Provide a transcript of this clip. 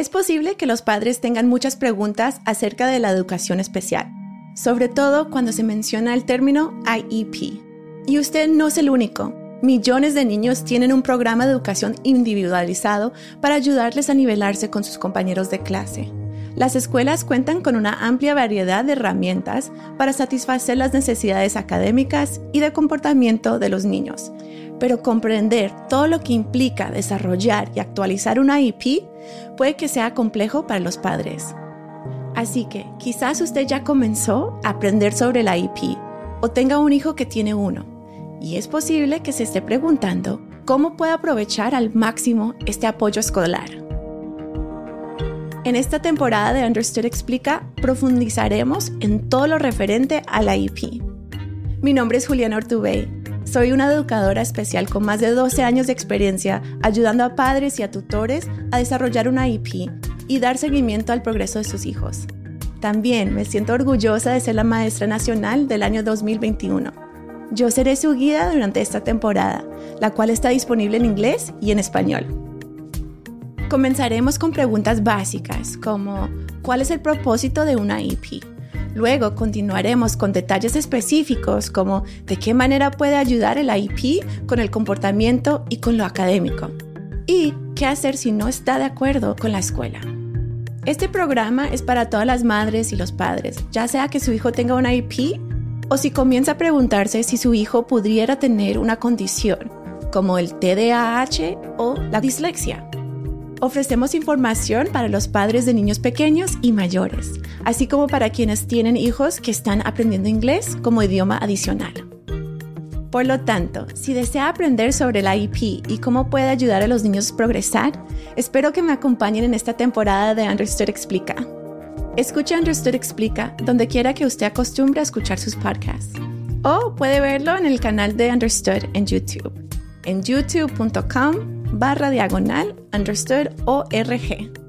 Es posible que los padres tengan muchas preguntas acerca de la educación especial, sobre todo cuando se menciona el término IEP. Y usted no es el único. Millones de niños tienen un programa de educación individualizado para ayudarles a nivelarse con sus compañeros de clase. Las escuelas cuentan con una amplia variedad de herramientas para satisfacer las necesidades académicas y de comportamiento de los niños, pero comprender todo lo que implica desarrollar y actualizar una IP puede que sea complejo para los padres. Así que quizás usted ya comenzó a aprender sobre la IP o tenga un hijo que tiene uno, y es posible que se esté preguntando cómo puede aprovechar al máximo este apoyo escolar. En esta temporada de Understood Explica profundizaremos en todo lo referente a la IP. Mi nombre es Juliana Ortubey soy una educadora especial con más de 12 años de experiencia ayudando a padres y a tutores a desarrollar una IP y dar seguimiento al progreso de sus hijos. También me siento orgullosa de ser la maestra nacional del año 2021. Yo seré su guía durante esta temporada, la cual está disponible en inglés y en español. Comenzaremos con preguntas básicas como ¿cuál es el propósito de una IP? Luego continuaremos con detalles específicos como de qué manera puede ayudar el IP con el comportamiento y con lo académico. Y qué hacer si no está de acuerdo con la escuela. Este programa es para todas las madres y los padres, ya sea que su hijo tenga una IP o si comienza a preguntarse si su hijo pudiera tener una condición como el TDAH o la dislexia. Ofrecemos información para los padres de niños pequeños y mayores, así como para quienes tienen hijos que están aprendiendo inglés como idioma adicional. Por lo tanto, si desea aprender sobre la IP y cómo puede ayudar a los niños a progresar, espero que me acompañen en esta temporada de Understood Explica. Escucha Understood Explica donde quiera que usted acostumbre a escuchar sus podcasts. O puede verlo en el canal de Understood en YouTube, en youtube.com barra diagonal understood ORG.